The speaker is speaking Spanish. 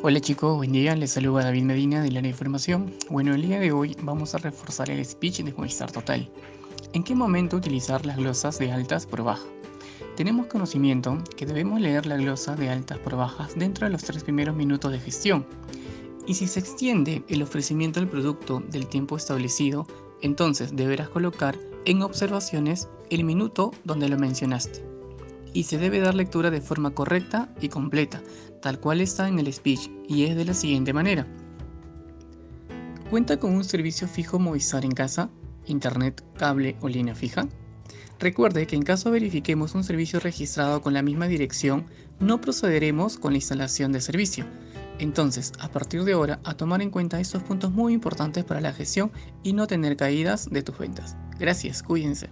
Hola chicos, buen día, les saluda David Medina de la información. Bueno, el día de hoy vamos a reforzar el speech de Movistar Total. ¿En qué momento utilizar las glosas de altas por baja? Tenemos conocimiento que debemos leer la glosa de altas por bajas dentro de los tres primeros minutos de gestión. Y si se extiende el ofrecimiento del producto del tiempo establecido, entonces deberás colocar en observaciones el minuto donde lo mencionaste y se debe dar lectura de forma correcta y completa, tal cual está en el speech, y es de la siguiente manera. ¿Cuenta con un servicio fijo Movistar en casa, internet, cable o línea fija? Recuerde que en caso verifiquemos un servicio registrado con la misma dirección, no procederemos con la instalación de servicio. Entonces, a partir de ahora, a tomar en cuenta estos puntos muy importantes para la gestión y no tener caídas de tus ventas. Gracias, cuídense.